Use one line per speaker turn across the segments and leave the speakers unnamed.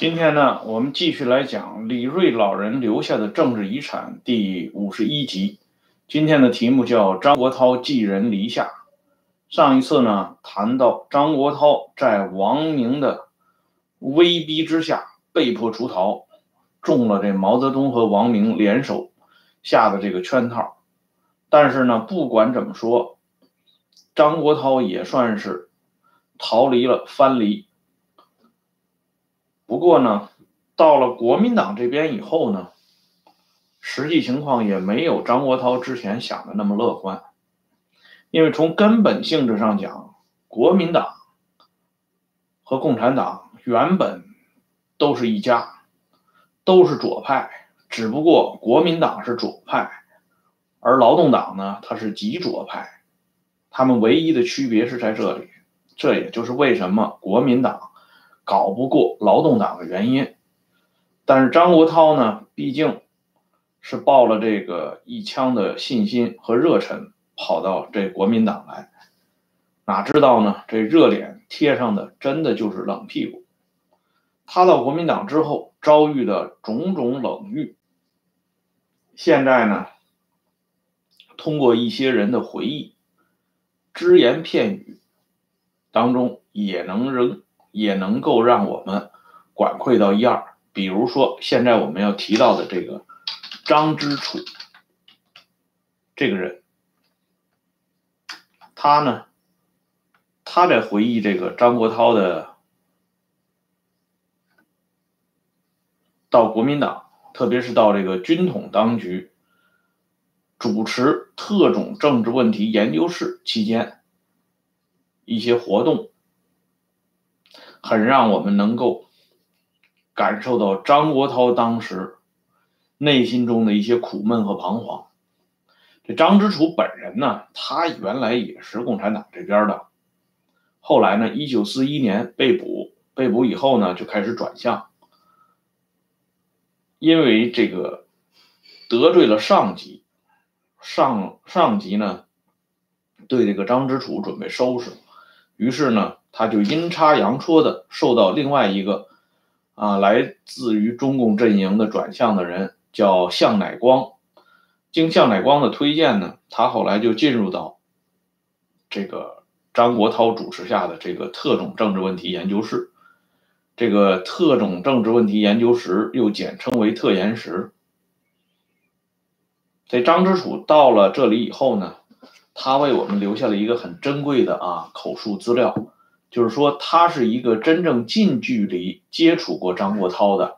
今天呢，我们继续来讲李瑞老人留下的政治遗产第五十一集。今天的题目叫张国焘寄人篱下。上一次呢，谈到张国焘在王明的威逼之下被迫出逃，中了这毛泽东和王明联手下的这个圈套。但是呢，不管怎么说，张国焘也算是逃离了藩篱。不过呢，到了国民党这边以后呢，实际情况也没有张国焘之前想的那么乐观。因为从根本性质上讲，国民党和共产党原本都是一家，都是左派，只不过国民党是左派。而劳动党呢，它是极左派，他们唯一的区别是在这里，这也就是为什么国民党搞不过劳动党的原因。但是张国焘呢，毕竟是抱了这个一腔的信心和热忱跑到这国民党来，哪知道呢，这热脸贴上的真的就是冷屁股。他到国民党之后遭遇的种种冷遇，现在呢？通过一些人的回忆、只言片语当中，也能仍也能够让我们管窥到一二。比如说，现在我们要提到的这个张之楚这个人，他呢，他在回忆这个张国焘的到国民党，特别是到这个军统当局。主持特种政治问题研究室期间，一些活动很让我们能够感受到张国焘当时内心中的一些苦闷和彷徨。这张之楚本人呢，他原来也是共产党这边的，后来呢，一九四一年被捕，被捕以后呢，就开始转向，因为这个得罪了上级。上上级呢，对这个张之楚准备收拾，于是呢，他就阴差阳错的受到另外一个啊来自于中共阵营的转向的人，叫向乃光。经向乃光的推荐呢，他后来就进入到这个张国焘主持下的这个特种政治问题研究室。这个特种政治问题研究室又简称为特研室。这张之楚到了这里以后呢，他为我们留下了一个很珍贵的啊口述资料，就是说他是一个真正近距离接触过张国焘的，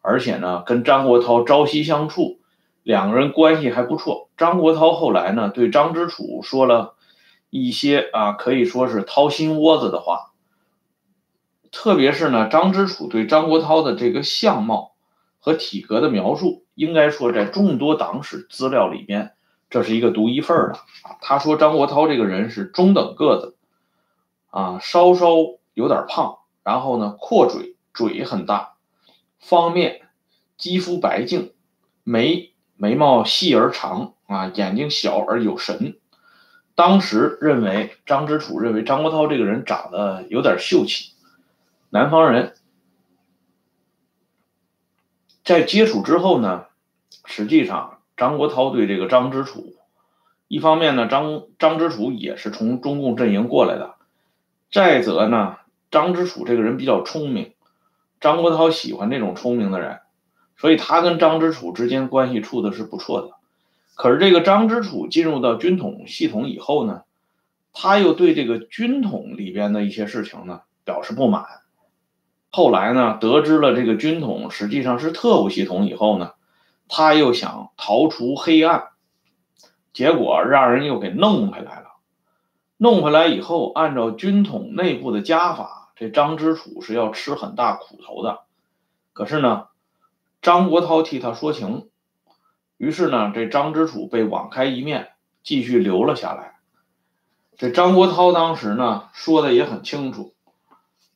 而且呢跟张国焘朝夕相处，两个人关系还不错。张国焘后来呢对张之楚说了一些啊可以说是掏心窝子的话，特别是呢张之楚对张国焘的这个相貌和体格的描述。应该说，在众多党史资料里边，这是一个独一份的。他说张国焘这个人是中等个子，啊，稍稍有点胖，然后呢，阔嘴，嘴很大，方面，肌肤白净，眉眉毛细而长，啊，眼睛小而有神。当时认为张之楚认为张国焘这个人长得有点秀气，南方人。在接触之后呢，实际上张国焘对这个张之楚，一方面呢，张张之楚也是从中共阵营过来的，再则呢，张之楚这个人比较聪明，张国焘喜欢这种聪明的人，所以他跟张之楚之间关系处的是不错的。可是这个张之楚进入到军统系统以后呢，他又对这个军统里边的一些事情呢表示不满。后来呢，得知了这个军统实际上是特务系统以后呢，他又想逃出黑暗，结果让人又给弄回来了。弄回来以后，按照军统内部的家法，这张之楚是要吃很大苦头的。可是呢，张国焘替他说情，于是呢，这张之楚被网开一面，继续留了下来。这张国焘当时呢说的也很清楚。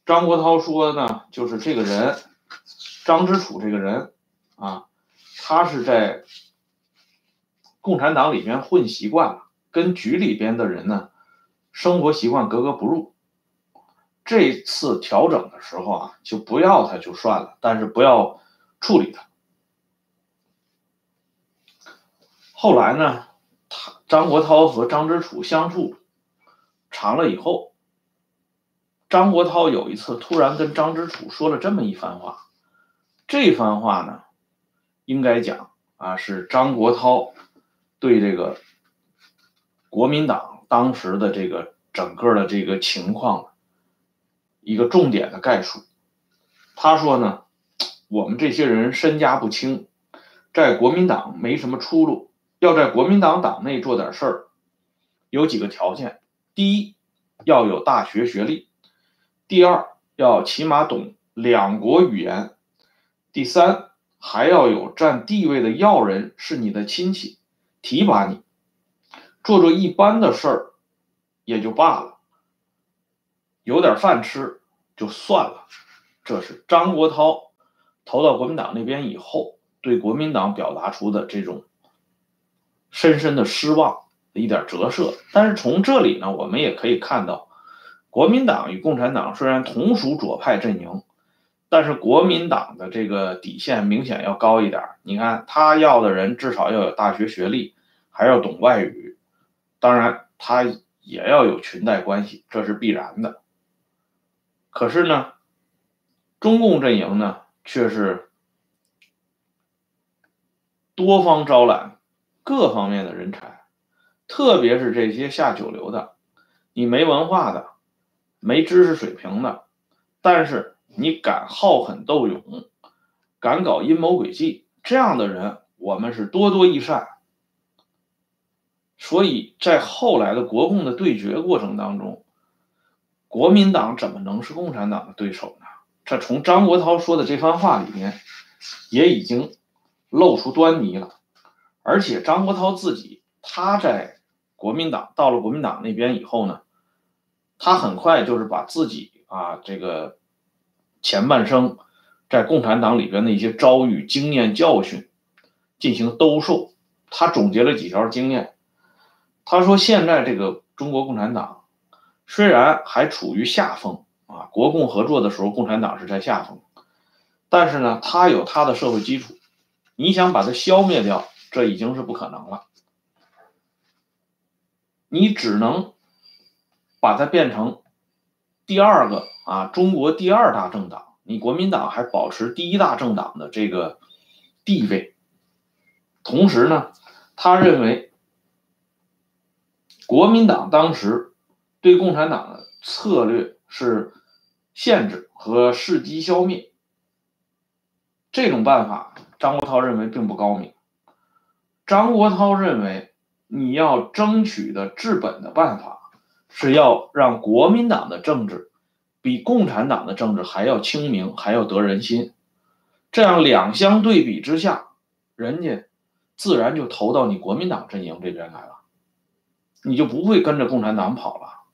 张国焘说的呢，就是这个人，张之楚这个人，啊，他是在共产党里边混习惯了，跟局里边的人呢，生活习惯格格不入。这次调整的时候啊，就不要他就算了，但是不要处理他。后来呢，他张国焘和张之楚相处长了以后，张国焘有一次突然跟张之楚说了这么一番话，这番话呢，应该讲啊，是张国焘对这个国民党当时的这个整个的这个情况一个重点的概述。他说呢，我们这些人身家不清，在国民党没什么出路。要在国民党党内做点事儿，有几个条件：第一，要有大学学历；第二，要起码懂两国语言；第三，还要有占地位的要人是你的亲戚，提拔你。做做一般的事儿也就罢了，有点饭吃就算了。这是张国焘投到国民党那边以后，对国民党表达出的这种。深深的失望的一点折射，但是从这里呢，我们也可以看到，国民党与共产党虽然同属左派阵营，但是国民党的这个底线明显要高一点。你看他要的人至少要有大学学历，还要懂外语，当然他也要有裙带关系，这是必然的。可是呢，中共阵营呢却是多方招揽。各方面的人才，特别是这些下九流的，你没文化的，没知识水平的，但是你敢好狠斗勇，敢搞阴谋诡计，这样的人我们是多多益善。所以在后来的国共的对决过程当中，国民党怎么能是共产党的对手呢？这从张国焘说的这番话里面，也已经露出端倪了。而且张国焘自己，他在国民党到了国民党那边以后呢，他很快就是把自己啊这个前半生在共产党里边的一些遭遇、经验、教训进行兜售。他总结了几条经验，他说：现在这个中国共产党虽然还处于下风啊，国共合作的时候，共产党是在下风，但是呢，它有它的社会基础，你想把它消灭掉。这已经是不可能了，你只能把它变成第二个啊，中国第二大政党。你国民党还保持第一大政党的这个地位，同时呢，他认为国民党当时对共产党的策略是限制和伺机消灭，这种办法，张国焘认为并不高明。张国焘认为，你要争取的治本的办法，是要让国民党的政治比共产党的政治还要清明，还要得人心。这样两相对比之下，人家自然就投到你国民党阵营这边来了，你就不会跟着共产党跑了。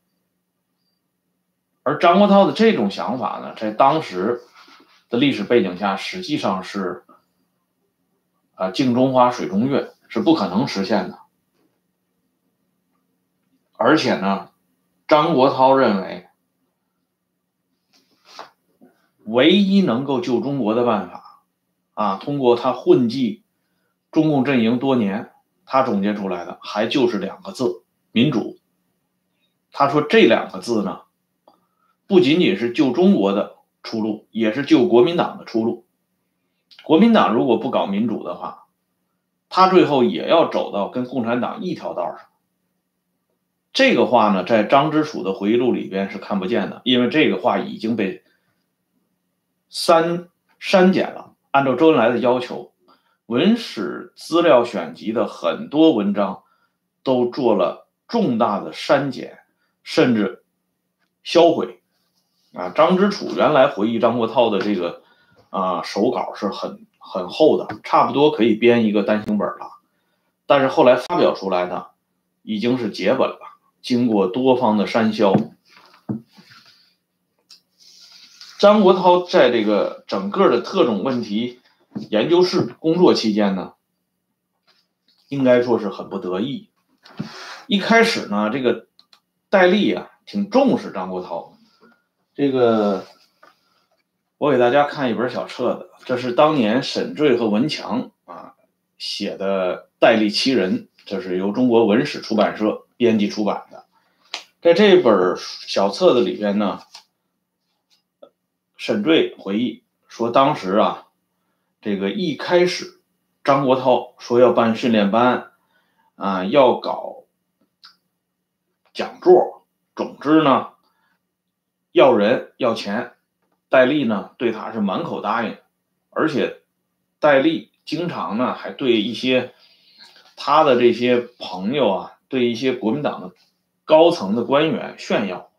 而张国焘的这种想法呢，在当时的历史背景下，实际上是啊，镜中花，水中月。是不可能实现的，而且呢，张国焘认为，唯一能够救中国的办法，啊，通过他混迹中共阵营多年，他总结出来的还就是两个字：民主。他说这两个字呢，不仅仅是救中国的出路，也是救国民党的出路。国民党如果不搞民主的话，他最后也要走到跟共产党一条道上。这个话呢，在张之楚的回忆录里边是看不见的，因为这个话已经被删删减了。按照周恩来的要求，文史资料选集的很多文章都做了重大的删减，甚至销毁。啊，张之楚原来回忆张国焘的这个啊手稿是很。很厚的，差不多可以编一个单行本了，但是后来发表出来的已经是结本了，经过多方的删销。张国焘在这个整个的特种问题研究室工作期间呢，应该说是很不得意。一开始呢，这个戴笠啊挺重视张国焘，这个我给大家看一本小册子，这是当年沈醉和文强啊写的《戴笠七人》，这是由中国文史出版社编辑出版的。在这本小册子里边呢，沈坠回忆说，当时啊，这个一开始张国焘说要办训练班，啊，要搞讲座，总之呢。要人要钱，戴笠呢对他是满口答应，而且戴笠经常呢还对一些他的这些朋友啊，对一些国民党的高层的官员炫耀，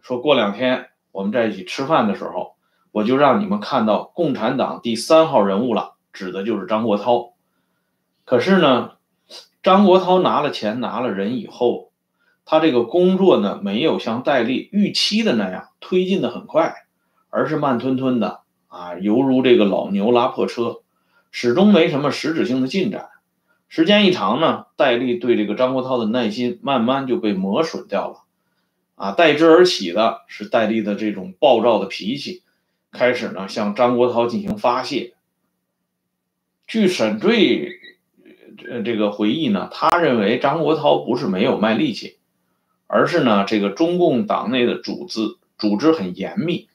说过两天我们在一起吃饭的时候，我就让你们看到共产党第三号人物了，指的就是张国焘。可是呢，张国焘拿了钱拿了人以后。他这个工作呢，没有像戴笠预期的那样推进的很快，而是慢吞吞的啊，犹如这个老牛拉破车，始终没什么实质性的进展。时间一长呢，戴笠对这个张国焘的耐心慢慢就被磨损掉了，啊，代之而起的是戴笠的这种暴躁的脾气，开始呢向张国焘进行发泄。据沈坠呃这个回忆呢，他认为张国焘不是没有卖力气。而是呢，这个中共党内的组织组织很严密，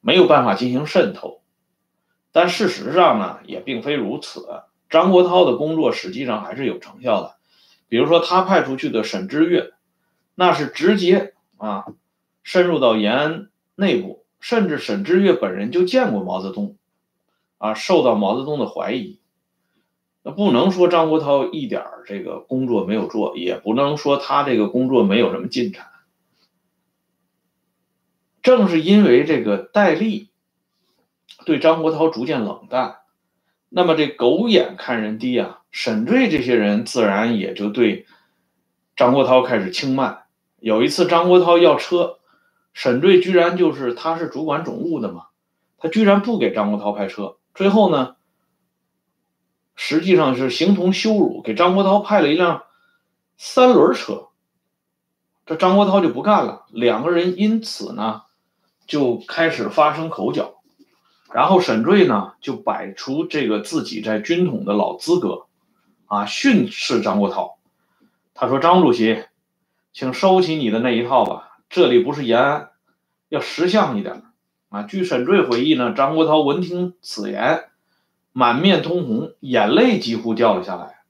没有办法进行渗透。但事实上呢，也并非如此。张国焘的工作实际上还是有成效的。比如说，他派出去的沈之岳，那是直接啊深入到延安内部，甚至沈之岳本人就见过毛泽东，啊，受到毛泽东的怀疑。那不能说张国焘一点这个工作没有做，也不能说他这个工作没有什么进展。正是因为这个戴笠对张国焘逐渐冷淡，那么这狗眼看人低啊，沈醉这些人自然也就对张国焘开始轻慢。有一次张国焘要车，沈醉居然就是他是主管总务的嘛，他居然不给张国焘派车，最后呢？实际上是形同羞辱，给张国焘派了一辆三轮车，这张国焘就不干了，两个人因此呢就开始发生口角，然后沈醉呢就摆出这个自己在军统的老资格，啊训斥张国焘，他说：“张主席，请收起你的那一套吧，这里不是延安，要识相一点。”啊，据沈醉回忆呢，张国焘闻听此言。满面通红，眼泪几乎掉了下来，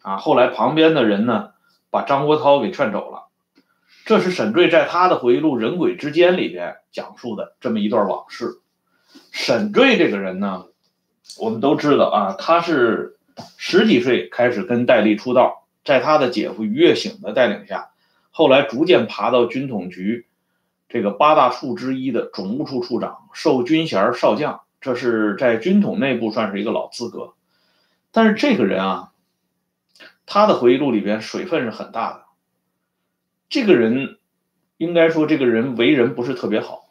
啊！后来旁边的人呢，把张国焘给劝走了。这是沈醉在他的回忆录《人鬼之间》里边讲述的这么一段往事。沈坠这个人呢，我们都知道啊，他是十几岁开始跟戴笠出道，在他的姐夫于月醒的带领下，后来逐渐爬到军统局这个八大处之一的总务处处长，授军衔少将。这是在军统内部算是一个老资格，但是这个人啊，他的回忆录里边水分是很大的。这个人应该说，这个人为人不是特别好，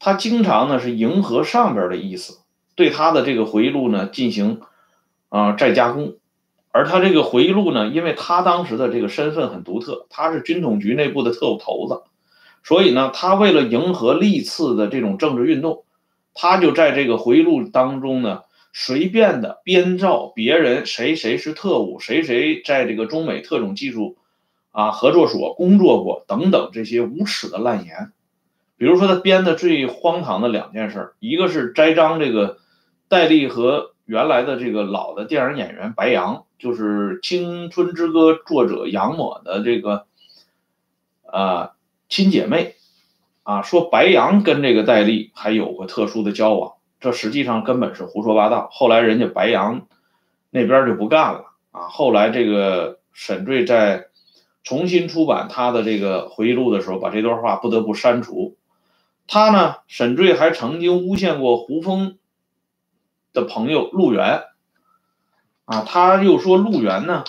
他经常呢是迎合上边的意思，对他的这个回忆录呢进行啊再加工。而他这个回忆录呢，因为他当时的这个身份很独特，他是军统局内部的特务头子，所以呢，他为了迎合历次的这种政治运动。他就在这个回忆录当中呢，随便的编造别人谁谁是特务，谁谁在这个中美特种技术啊合作所工作过等等这些无耻的烂言。比如说他编的最荒唐的两件事，一个是栽赃这个戴笠和原来的这个老的电影演员白杨，就是《青春之歌》作者杨抹的这个啊亲姐妹。啊，说白杨跟这个戴笠还有过特殊的交往，这实际上根本是胡说八道。后来人家白杨那边就不干了啊。后来这个沈坠在重新出版他的这个回忆录的时候，把这段话不得不删除。他呢，沈坠还曾经诬陷过胡风的朋友陆源啊，他又说陆源呢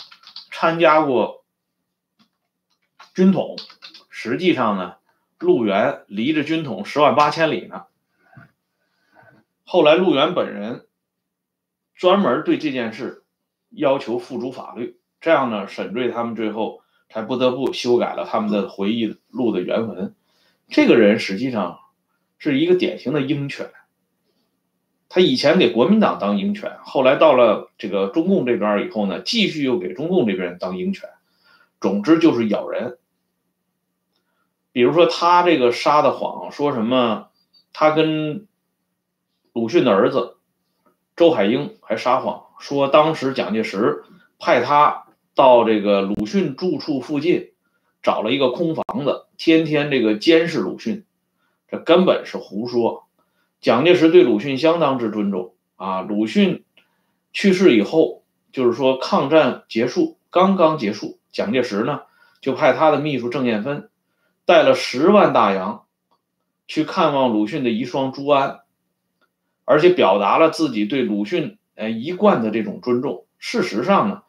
参加过军统，实际上呢。陆源离着军统十万八千里呢。后来陆源本人专门对这件事要求付诸法律，这样呢，沈醉他们最后才不得不修改了他们的回忆录的原文。这个人实际上是一个典型的鹰犬。他以前给国民党当鹰犬，后来到了这个中共这边以后呢，继续又给中共这边当鹰犬。总之就是咬人。比如说他这个撒的谎，说什么他跟鲁迅的儿子周海婴还撒谎，说当时蒋介石派他到这个鲁迅住处附近找了一个空房子，天天这个监视鲁迅，这根本是胡说。蒋介石对鲁迅相当之尊重啊！鲁迅去世以后，就是说抗战结束刚刚结束，蒋介石呢就派他的秘书郑彦芬带了十万大洋去看望鲁迅的遗孀朱安，而且表达了自己对鲁迅呃一贯的这种尊重。事实上呢，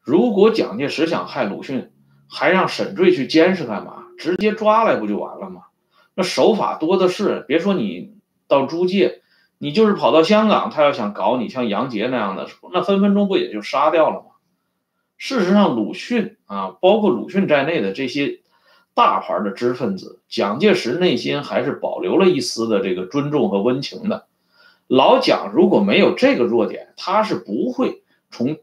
如果蒋介石想害鲁迅，还让沈醉去监视干嘛？直接抓来不就完了吗？那手法多的是，别说你。到租界，你就是跑到香港，他要想搞你，像杨杰那样的，那分分钟不也就杀掉了吗？事实上，鲁迅啊，包括鲁迅在内的这些大牌的知识分子，蒋介石内心还是保留了一丝的这个尊重和温情的。老蒋如果没有这个弱点，他是不会从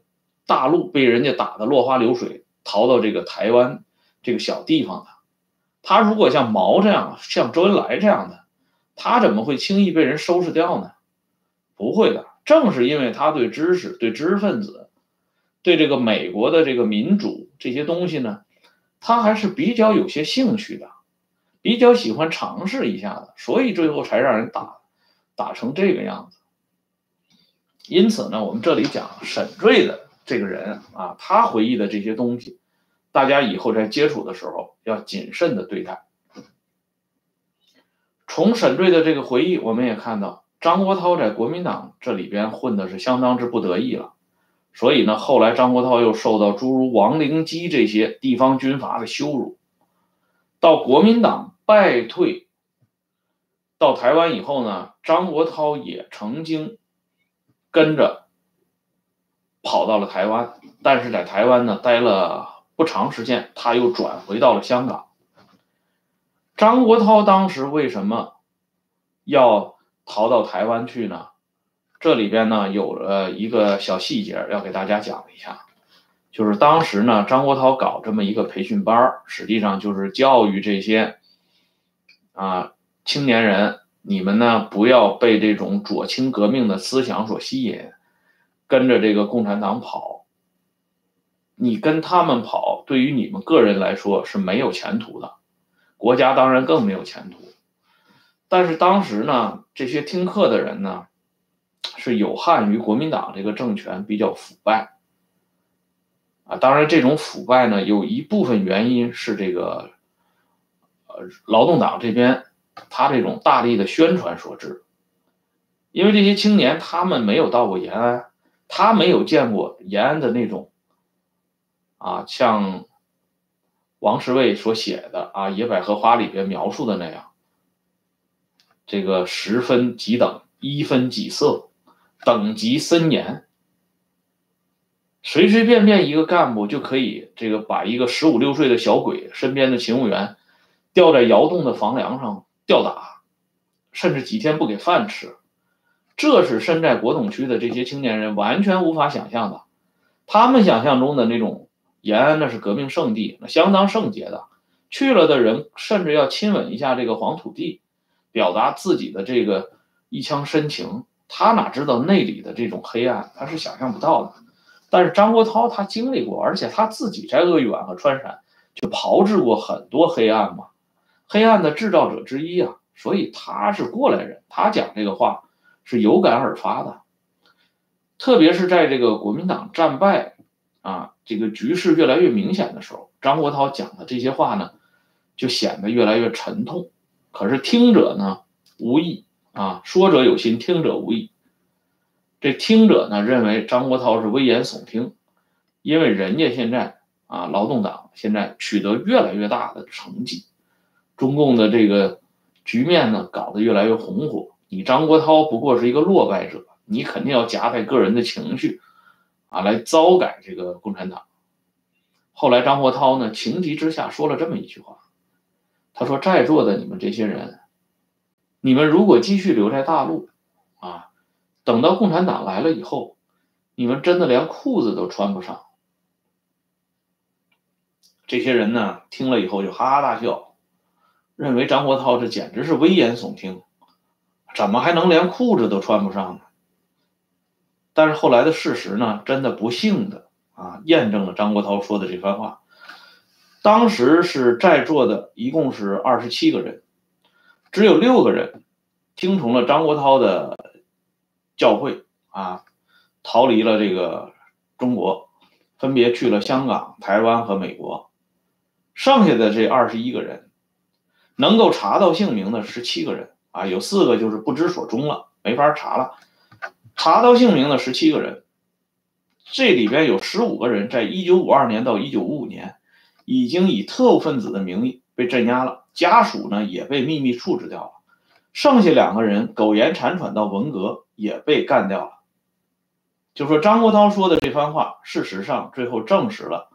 大陆被人家打得落花流水，逃到这个台湾这个小地方的。他如果像毛这样，像周恩来这样的。他怎么会轻易被人收拾掉呢？不会的，正是因为他对知识、对知识分子、对这个美国的这个民主这些东西呢，他还是比较有些兴趣的，比较喜欢尝试一下的，所以最后才让人打打成这个样子。因此呢，我们这里讲沈醉的这个人啊，他回忆的这些东西，大家以后在接触的时候要谨慎的对待。从沈醉的这个回忆，我们也看到张国焘在国民党这里边混的是相当之不得意了，所以呢，后来张国焘又受到诸如王灵基这些地方军阀的羞辱。到国民党败退到台湾以后呢，张国焘也曾经跟着跑到了台湾，但是在台湾呢待了不长时间，他又转回到了香港。张国焘当时为什么要逃到台湾去呢？这里边呢有了一个小细节要给大家讲一下，就是当时呢张国焘搞这么一个培训班实际上就是教育这些啊青年人，你们呢不要被这种左倾革命的思想所吸引，跟着这个共产党跑，你跟他们跑，对于你们个人来说是没有前途的。国家当然更没有前途，但是当时呢，这些听课的人呢，是有害于国民党这个政权比较腐败，啊，当然这种腐败呢，有一部分原因是这个，呃，劳动党这边他这种大力的宣传所致，因为这些青年他们没有到过延安，他没有见过延安的那种，啊，像。王世卫所写的啊，《野百合花》里边描述的那样，这个十分几等，一分几色，等级森严，随随便便一个干部就可以这个把一个十五六岁的小鬼身边的勤务员吊在窑洞的房梁上吊打，甚至几天不给饭吃，这是身在国统区的这些青年人完全无法想象的，他们想象中的那种。延安那是革命圣地，那相当圣洁的。去了的人甚至要亲吻一下这个黄土地，表达自己的这个一腔深情。他哪知道内里的这种黑暗，他是想象不到的。但是张国焘他经历过，而且他自己在鄂豫皖和川陕就炮制过很多黑暗嘛，黑暗的制造者之一啊。所以他是过来人，他讲这个话是有感而发的。特别是在这个国民党战败。啊，这个局势越来越明显的时候，张国焘讲的这些话呢，就显得越来越沉痛。可是听者呢无意啊，说者有心，听者无意。这听者呢认为张国焘是危言耸听，因为人家现在啊，劳动党现在取得越来越大的成绩，中共的这个局面呢搞得越来越红火。你张国焘不过是一个落败者，你肯定要夹带个人的情绪。啊，来糟改这个共产党。后来张国焘呢，情急之下说了这么一句话，他说：“在座的你们这些人，你们如果继续留在大陆，啊，等到共产党来了以后，你们真的连裤子都穿不上。”这些人呢，听了以后就哈哈大笑，认为张国焘这简直是危言耸听，怎么还能连裤子都穿不上呢？但是后来的事实呢，真的不幸的啊，验证了张国焘说的这番话。当时是在座的一共是二十七个人，只有六个人听从了张国焘的教诲啊，逃离了这个中国，分别去了香港、台湾和美国。剩下的这二十一个人，能够查到姓名的十七个人啊，有四个就是不知所终了，没法查了。查到姓名的十七个人，这里边有十五个人在一九五二年到一九五五年。已经以特务分子的名义被镇压了，家属呢也被秘密处置掉了，剩下两个人苟延残喘到文革也被干掉了。就说张国焘说的这番话，事实上最后证实了，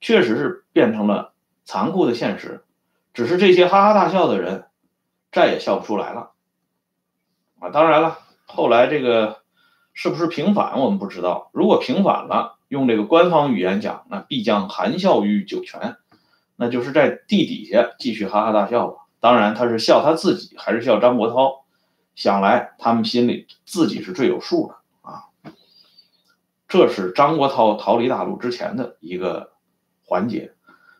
确实是变成了残酷的现实，只是这些哈哈大笑的人再也笑不出来了。啊，当然了，后来这个是不是平反我们不知道，如果平反了。用这个官方语言讲，那必将含笑于九泉，那就是在地底下继续哈哈大笑吧。当然，他是笑他自己还是笑张国焘，想来他们心里自己是最有数的啊。这是张国焘逃离大陆之前的一个环节。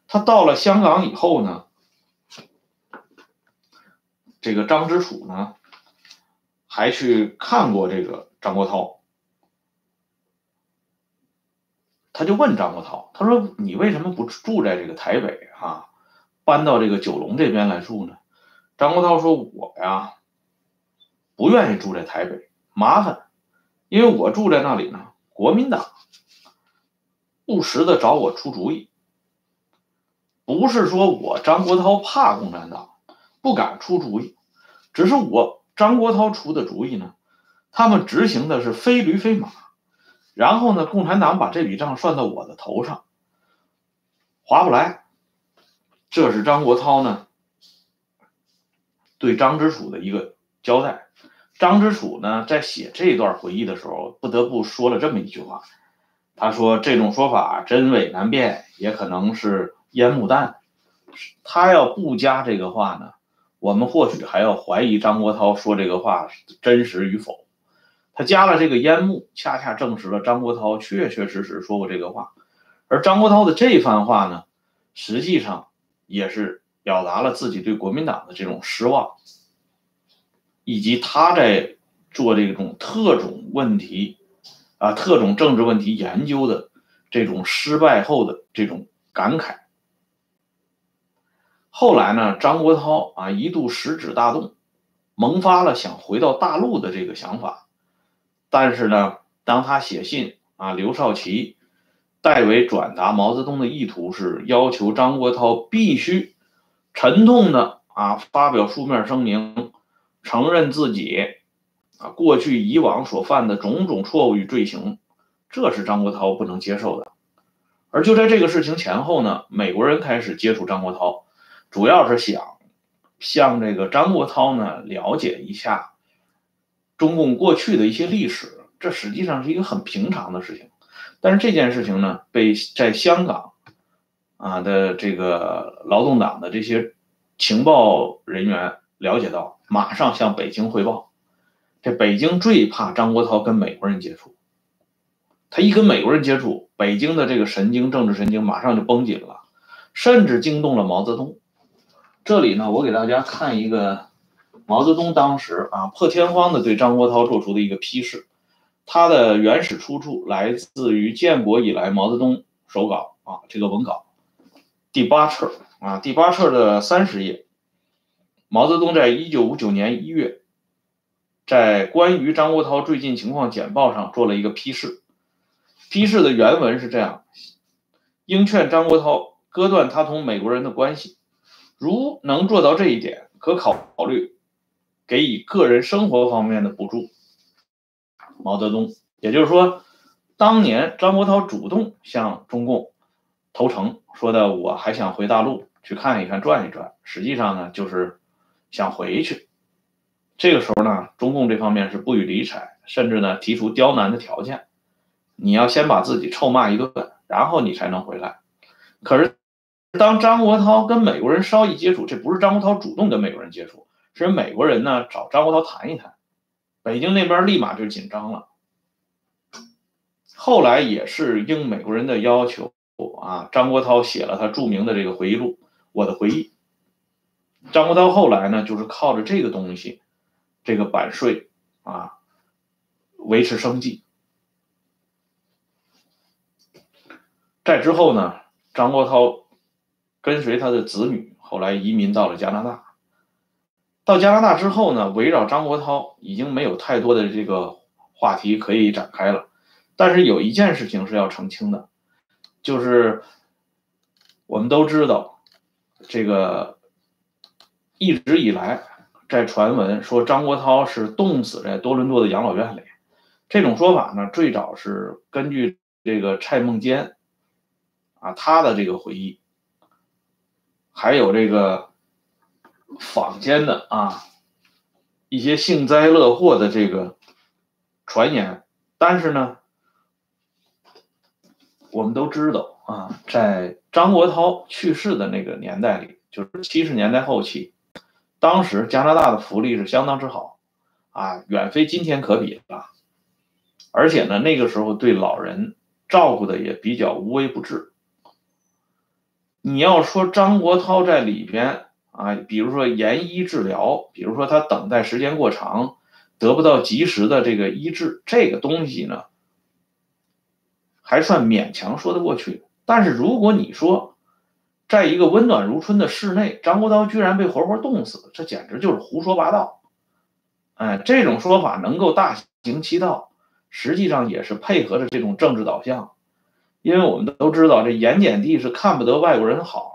他到了香港以后呢，这个张之楚呢，还去看过这个张国焘。他就问张国焘，他说：“你为什么不住在这个台北啊，搬到这个九龙这边来住呢？”张国焘说：“我呀，不愿意住在台北，麻烦，因为我住在那里呢，国民党不时的找我出主意。不是说我张国焘怕共产党，不敢出主意，只是我张国焘出的主意呢，他们执行的是非驴非马。”然后呢，共产党把这笔账算到我的头上，划不来。这是张国焘呢对张之楚的一个交代。张之楚呢在写这段回忆的时候，不得不说了这么一句话。他说：“这种说法真伪难辨，也可能是烟幕弹。”他要不加这个话呢，我们或许还要怀疑张国焘说这个话真实与否。他加了这个烟幕，恰恰证实了张国焘确确实实说过这个话，而张国焘的这番话呢，实际上也是表达了自己对国民党的这种失望，以及他在做这种特种问题啊、特种政治问题研究的这种失败后的这种感慨。后来呢，张国焘啊一度食指大动，萌发了想回到大陆的这个想法。但是呢，当他写信啊，刘少奇代为转达毛泽东的意图是要求张国焘必须沉痛的啊发表书面声明，承认自己啊过去以往所犯的种种错误与罪行，这是张国焘不能接受的。而就在这个事情前后呢，美国人开始接触张国焘，主要是想向这个张国焘呢了解一下。中共过去的一些历史，这实际上是一个很平常的事情，但是这件事情呢，被在香港啊的这个劳动党的这些情报人员了解到，马上向北京汇报。这北京最怕张国焘跟美国人接触，他一跟美国人接触，北京的这个神经政治神经马上就绷紧了，甚至惊动了毛泽东。这里呢，我给大家看一个。毛泽东当时啊破天荒的对张国焘做出的一个批示，他的原始出处来自于建国以来毛泽东手稿啊这个文稿第八册啊第八册的三十页，毛泽东在一九五九年一月，在关于张国焘最近情况简报上做了一个批示，批示的原文是这样：应劝张国焘割断他同美国人的关系，如能做到这一点，可考虑。给予个人生活方面的补助。毛泽东，也就是说，当年张国焘主动向中共投诚，说的我还想回大陆去看一看、转一转，实际上呢就是想回去。这个时候呢，中共这方面是不予理睬，甚至呢提出刁难的条件，你要先把自己臭骂一顿，然后你才能回来。可是当张国焘跟美国人稍一接触，这不是张国焘主动跟美国人接触，是美国人呢找张国焘谈一谈，北京那边立马就紧张了。后来也是应美国人的要求啊，张国焘写了他著名的这个回忆录《我的回忆》。张国焘后来呢，就是靠着这个东西，这个版税啊，维持生计。在之后呢，张国焘跟随他的子女后来移民到了加拿大。到加拿大之后呢，围绕张国焘已经没有太多的这个话题可以展开了。但是有一件事情是要澄清的，就是我们都知道，这个一直以来在传闻说张国焘是冻死在多伦多的养老院里，这种说法呢，最早是根据这个蔡梦坚啊他的这个回忆，还有这个坊间的啊一些幸灾乐祸的这个传言，但是呢。我们都知道啊，在张国焘去世的那个年代里，就是七十年代后期，当时加拿大的福利是相当之好，啊，远非今天可比的。而且呢，那个时候对老人照顾的也比较无微不至。你要说张国焘在里边啊，比如说延医治疗，比如说他等待时间过长，得不到及时的这个医治，这个东西呢？还算勉强说得过去，但是如果你说，在一个温暖如春的室内，张国焘居然被活活冻死，这简直就是胡说八道。哎，这种说法能够大行其道，实际上也是配合着这种政治导向，因为我们都知道，这盐碱地是看不得外国人好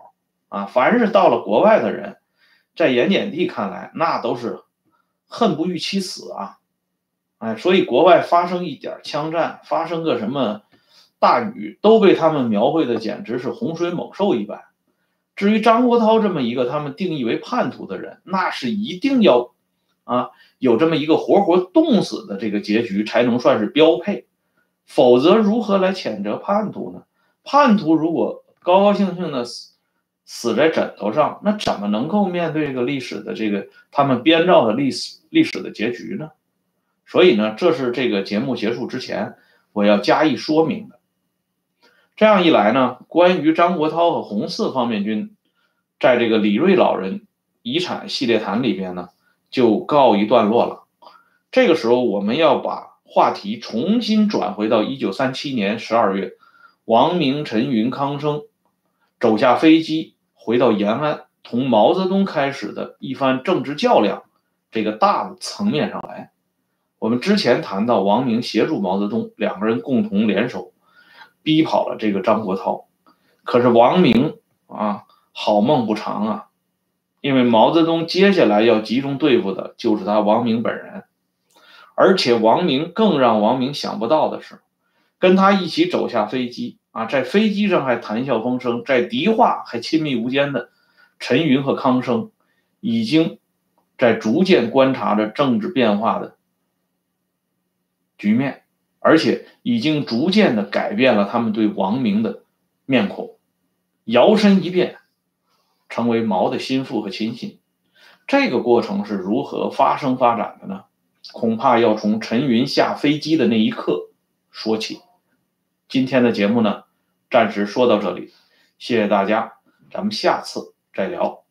啊，凡是到了国外的人，在盐碱地看来，那都是恨不欲其死啊。哎，所以国外发生一点枪战，发生个什么？大雨都被他们描绘的简直是洪水猛兽一般。至于张国焘这么一个他们定义为叛徒的人，那是一定要啊有这么一个活活冻死的这个结局才能算是标配，否则如何来谴责叛徒呢？叛徒如果高高兴兴的死死在枕头上，那怎么能够面对这个历史的这个他们编造的历史历史的结局呢？所以呢，这是这个节目结束之前我要加以说明的。这样一来呢，关于张国焘和红四方面军，在这个李瑞老人遗产系列谈里边呢，就告一段落了。这个时候，我们要把话题重新转回到一九三七年十二月，王明、陈云、康生走下飞机回到延安，同毛泽东开始的一番政治较量，这个大的层面上来。我们之前谈到王明协助毛泽东，两个人共同联手。逼跑了这个张国焘，可是王明啊，好梦不长啊，因为毛泽东接下来要集中对付的就是他王明本人，而且王明更让王明想不到的是，跟他一起走下飞机啊，在飞机上还谈笑风生，在迪化还亲密无间的陈云和康生，已经在逐渐观察着政治变化的局面。而且已经逐渐的改变了他们对王明的面孔，摇身一变，成为毛的心腹和亲信。这个过程是如何发生发展的呢？恐怕要从陈云下飞机的那一刻说起。今天的节目呢，暂时说到这里，谢谢大家，咱们下次再聊。